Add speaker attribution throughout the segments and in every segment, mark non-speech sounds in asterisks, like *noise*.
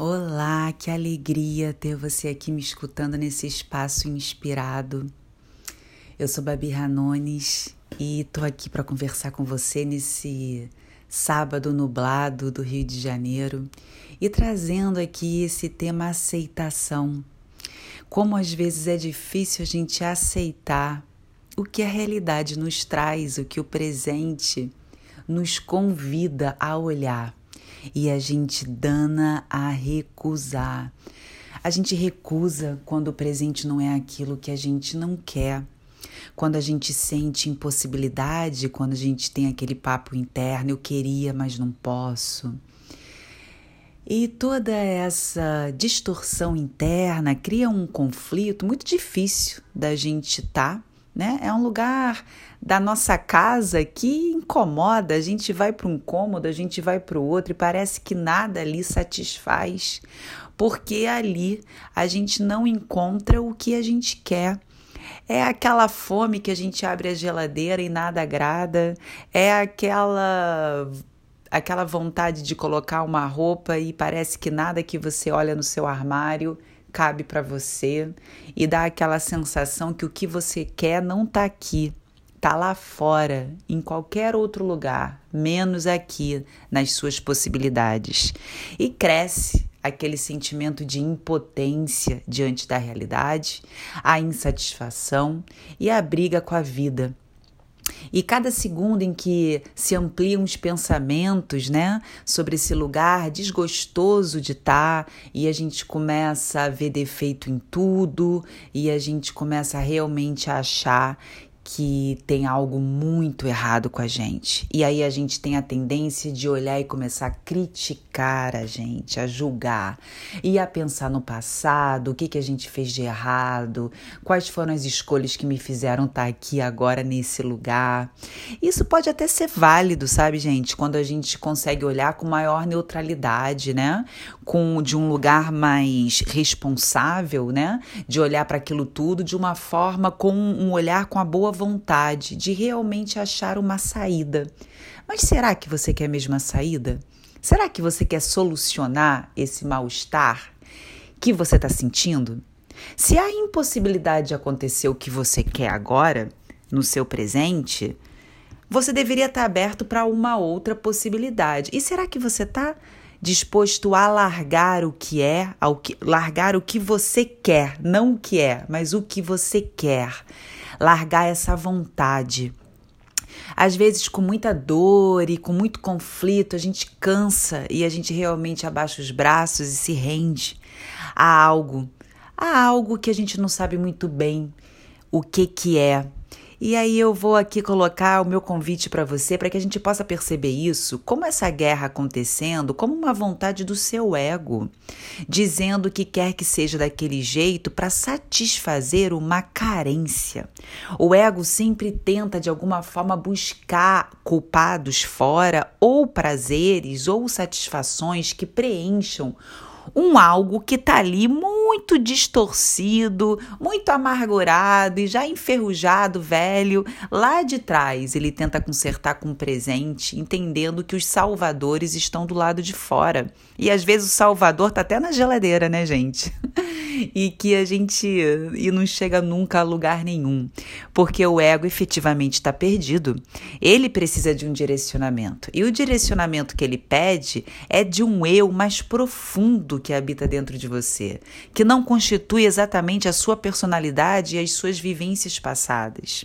Speaker 1: Olá, que alegria ter você aqui me escutando nesse espaço inspirado. Eu sou Babi Ranones e tô aqui para conversar com você nesse sábado nublado do Rio de Janeiro e trazendo aqui esse tema aceitação. Como às vezes é difícil a gente aceitar o que a realidade nos traz, o que o presente nos convida a olhar e a gente dana a recusar. A gente recusa quando o presente não é aquilo que a gente não quer. Quando a gente sente impossibilidade, quando a gente tem aquele papo interno, eu queria, mas não posso. E toda essa distorção interna cria um conflito muito difícil da gente estar tá né? É um lugar da nossa casa que incomoda. A gente vai para um cômodo, a gente vai para o outro e parece que nada ali satisfaz, porque ali a gente não encontra o que a gente quer. É aquela fome que a gente abre a geladeira e nada agrada, é aquela aquela vontade de colocar uma roupa e parece que nada que você olha no seu armário cabe para você e dá aquela sensação que o que você quer não está aqui, está lá fora, em qualquer outro lugar, menos aqui nas suas possibilidades. E cresce aquele sentimento de impotência diante da realidade, a insatisfação e a briga com a vida. E cada segundo em que se ampliam os pensamentos, né, sobre esse lugar desgostoso de estar, tá, e a gente começa a ver defeito em tudo, e a gente começa realmente a achar que tem algo muito errado com a gente. E aí a gente tem a tendência de olhar e começar a criticar a gente, a julgar e a pensar no passado, o que, que a gente fez de errado, quais foram as escolhas que me fizeram estar aqui agora nesse lugar. Isso pode até ser válido, sabe, gente, quando a gente consegue olhar com maior neutralidade, né? Com de um lugar mais responsável, né? De olhar para aquilo tudo de uma forma com um olhar com a boa vontade de realmente achar uma saída. Mas será que você quer mesmo a saída? Será que você quer solucionar esse mal-estar que você está sentindo? Se há impossibilidade de acontecer o que você quer agora, no seu presente, você deveria estar tá aberto para uma outra possibilidade. E será que você está disposto a largar o que é, ao que, largar o que você quer, não o que é, mas o que você quer? Largar essa vontade. Às vezes, com muita dor e com muito conflito, a gente cansa e a gente realmente abaixa os braços e se rende a algo, a algo que a gente não sabe muito bem o que que é, e aí eu vou aqui colocar o meu convite para você para que a gente possa perceber isso, como essa guerra acontecendo, como uma vontade do seu ego, dizendo que quer que seja daquele jeito para satisfazer uma carência. O ego sempre tenta de alguma forma buscar culpados fora ou prazeres ou satisfações que preencham um algo que está ali muito distorcido, muito amargurado e já enferrujado, velho, lá de trás. Ele tenta consertar com o presente, entendendo que os salvadores estão do lado de fora. E às vezes o salvador tá até na geladeira, né, gente? *laughs* e que a gente e não chega nunca a lugar nenhum, porque o ego efetivamente está perdido. Ele precisa de um direcionamento. E o direcionamento que ele pede é de um eu mais profundo que habita dentro de você, que não constitui exatamente a sua personalidade e as suas vivências passadas.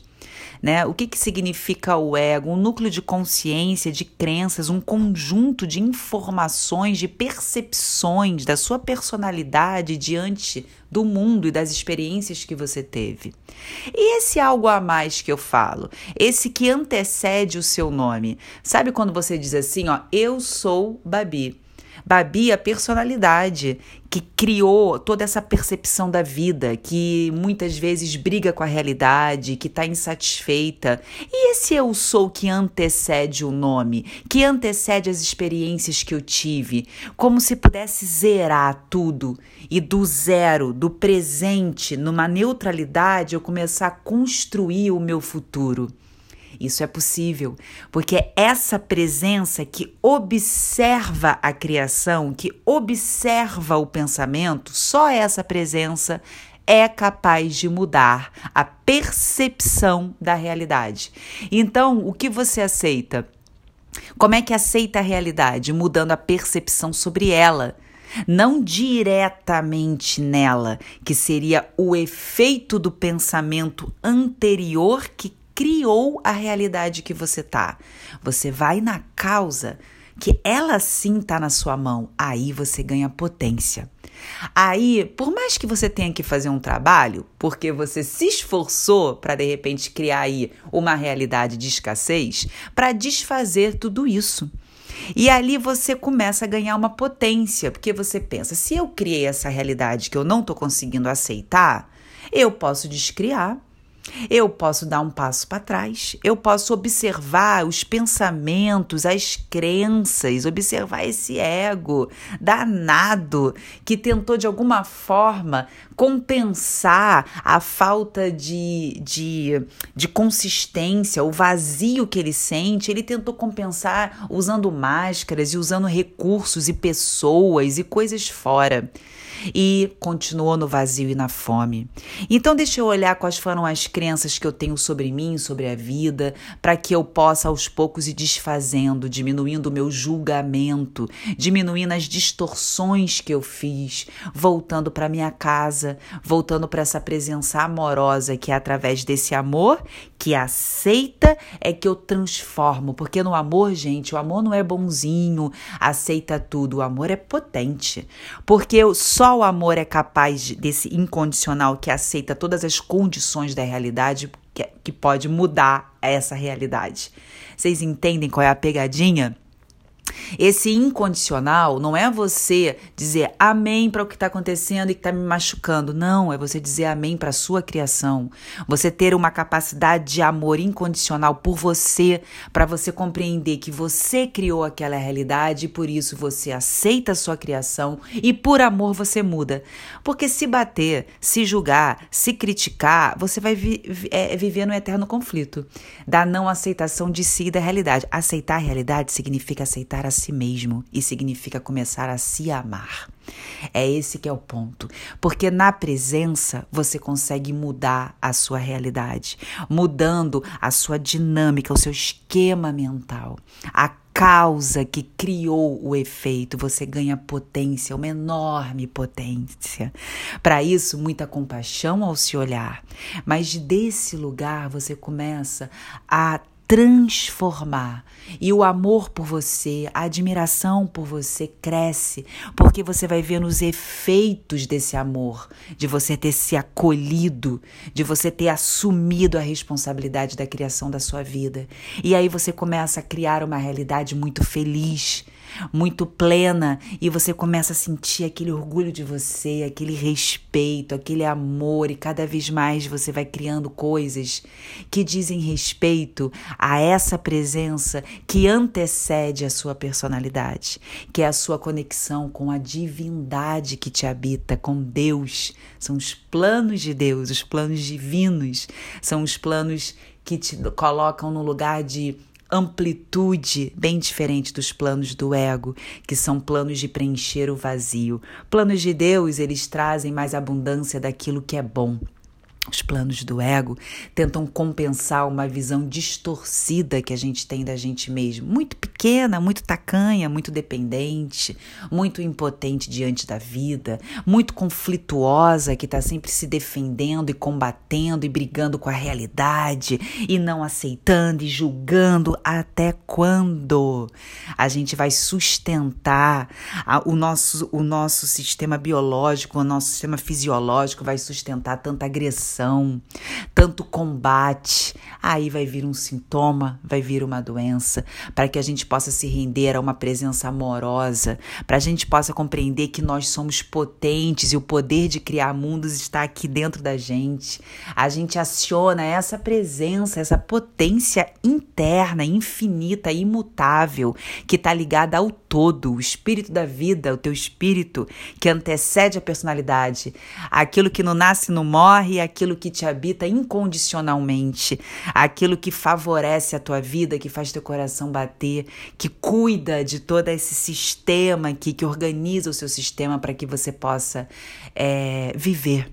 Speaker 1: Né? O que, que significa o ego? Um núcleo de consciência, de crenças, um conjunto de informações, de percepções da sua personalidade diante do mundo e das experiências que você teve. E esse algo a mais que eu falo, esse que antecede o seu nome. Sabe quando você diz assim, ó, eu sou Babi? Babi, a personalidade que criou toda essa percepção da vida, que muitas vezes briga com a realidade, que está insatisfeita. E esse eu sou que antecede o nome, que antecede as experiências que eu tive, como se pudesse zerar tudo e do zero, do presente, numa neutralidade, eu começar a construir o meu futuro. Isso é possível, porque é essa presença que observa a criação, que observa o pensamento, só essa presença é capaz de mudar a percepção da realidade. Então, o que você aceita? Como é que aceita a realidade? Mudando a percepção sobre ela. Não diretamente nela, que seria o efeito do pensamento anterior que criou a realidade que você tá. Você vai na causa que ela sim está na sua mão, aí você ganha potência. Aí, por mais que você tenha que fazer um trabalho, porque você se esforçou para de repente criar aí uma realidade de escassez, para desfazer tudo isso. E ali você começa a ganhar uma potência, porque você pensa: se eu criei essa realidade que eu não estou conseguindo aceitar, eu posso descriar eu posso dar um passo para trás, eu posso observar os pensamentos, as crenças, observar esse ego danado que tentou de alguma forma compensar a falta de, de, de consistência, o vazio que ele sente. Ele tentou compensar usando máscaras e usando recursos e pessoas e coisas fora e continuou no vazio e na fome. Então, deixa eu olhar quais foram as crenças que eu tenho sobre mim, sobre a vida, para que eu possa aos poucos ir desfazendo, diminuindo o meu julgamento, diminuindo as distorções que eu fiz, voltando para minha casa, voltando para essa presença amorosa que é através desse amor que aceita é que eu transformo, porque no amor, gente, o amor não é bonzinho, aceita tudo, o amor é potente. Porque só o amor é capaz desse incondicional que aceita todas as condições da realidade que, que pode mudar essa realidade. Vocês entendem qual é a pegadinha? Esse incondicional não é você dizer amém para o que está acontecendo e que está me machucando. Não, é você dizer amém para a sua criação. Você ter uma capacidade de amor incondicional por você, para você compreender que você criou aquela realidade e por isso você aceita a sua criação e por amor você muda. Porque se bater, se julgar, se criticar, você vai vi é, viver no eterno conflito da não aceitação de si e da realidade. Aceitar a realidade significa aceitar a si mesmo e significa começar a se amar. É esse que é o ponto, porque na presença você consegue mudar a sua realidade, mudando a sua dinâmica, o seu esquema mental. A causa que criou o efeito, você ganha potência, uma enorme potência. Para isso, muita compaixão ao se olhar, mas desse lugar você começa a transformar. E o amor por você, a admiração por você cresce, porque você vai vendo os efeitos desse amor, de você ter se acolhido, de você ter assumido a responsabilidade da criação da sua vida. E aí você começa a criar uma realidade muito feliz muito plena e você começa a sentir aquele orgulho de você, aquele respeito, aquele amor e cada vez mais você vai criando coisas que dizem respeito a essa presença que antecede a sua personalidade, que é a sua conexão com a divindade que te habita, com Deus. São os planos de Deus, os planos divinos, são os planos que te colocam no lugar de amplitude bem diferente dos planos do ego, que são planos de preencher o vazio. Planos de Deus, eles trazem mais abundância daquilo que é bom. Os planos do ego tentam compensar uma visão distorcida que a gente tem da gente mesmo, muito pequena, muito tacanha, muito dependente, muito impotente diante da vida, muito conflituosa, que está sempre se defendendo e combatendo e brigando com a realidade e não aceitando e julgando. Até quando a gente vai sustentar a, o, nosso, o nosso sistema biológico, o nosso sistema fisiológico vai sustentar tanta agressão? Tanto combate, aí vai vir um sintoma, vai vir uma doença, para que a gente possa se render a uma presença amorosa, para a gente possa compreender que nós somos potentes e o poder de criar mundos está aqui dentro da gente. A gente aciona essa presença, essa potência interna, infinita, imutável, que está ligada ao todo, o espírito da vida, o teu espírito que antecede a personalidade, aquilo que não nasce não morre, aquilo aquilo que te habita incondicionalmente, aquilo que favorece a tua vida, que faz teu coração bater, que cuida de todo esse sistema aqui, que organiza o seu sistema para que você possa é, viver.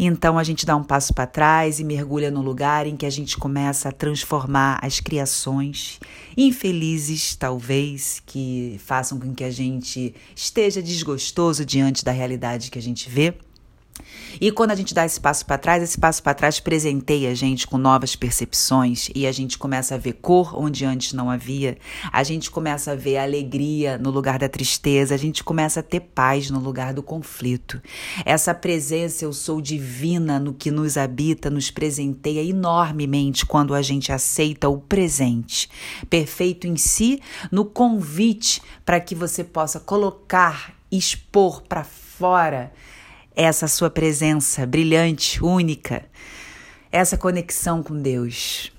Speaker 1: Então a gente dá um passo para trás e mergulha no lugar em que a gente começa a transformar as criações infelizes, talvez, que façam com que a gente esteja desgostoso diante da realidade que a gente vê e quando a gente dá esse passo para trás, esse passo para trás presenteia a gente com novas percepções e a gente começa a ver cor onde antes não havia, a gente começa a ver alegria no lugar da tristeza, a gente começa a ter paz no lugar do conflito. Essa presença, eu sou divina no que nos habita, nos presenteia enormemente quando a gente aceita o presente, perfeito em si, no convite para que você possa colocar, expor para fora essa sua presença brilhante, única, essa conexão com Deus.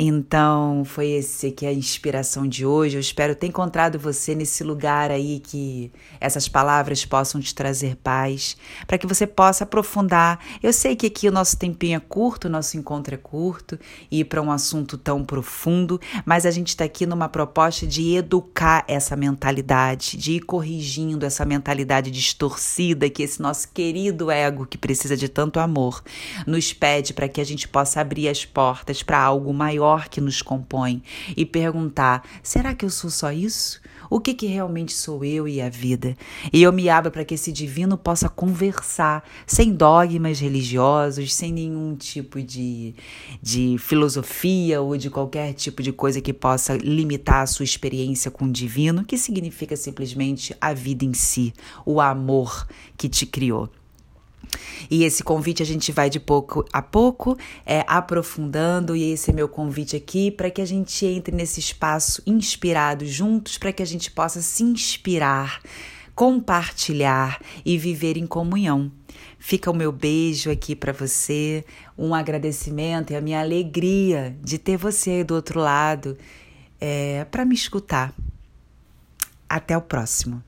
Speaker 1: Então, foi esse que é a inspiração de hoje. Eu espero ter encontrado você nesse lugar aí que essas palavras possam te trazer paz, para que você possa aprofundar. Eu sei que aqui o nosso tempinho é curto, o nosso encontro é curto, e para um assunto tão profundo, mas a gente está aqui numa proposta de educar essa mentalidade, de ir corrigindo essa mentalidade distorcida que esse nosso querido ego, que precisa de tanto amor, nos pede para que a gente possa abrir as portas para algo maior maior que nos compõe e perguntar: será que eu sou só isso? O que, que realmente sou eu e a vida? E eu me abro para que esse divino possa conversar, sem dogmas religiosos, sem nenhum tipo de, de filosofia ou de qualquer tipo de coisa que possa limitar a sua experiência com o divino, que significa simplesmente a vida em si, o amor que te criou. E esse convite a gente vai de pouco a pouco é, aprofundando, e esse é meu convite aqui para que a gente entre nesse espaço inspirado juntos, para que a gente possa se inspirar, compartilhar e viver em comunhão. Fica o meu beijo aqui para você, um agradecimento e a minha alegria de ter você aí do outro lado é, para me escutar. Até o próximo.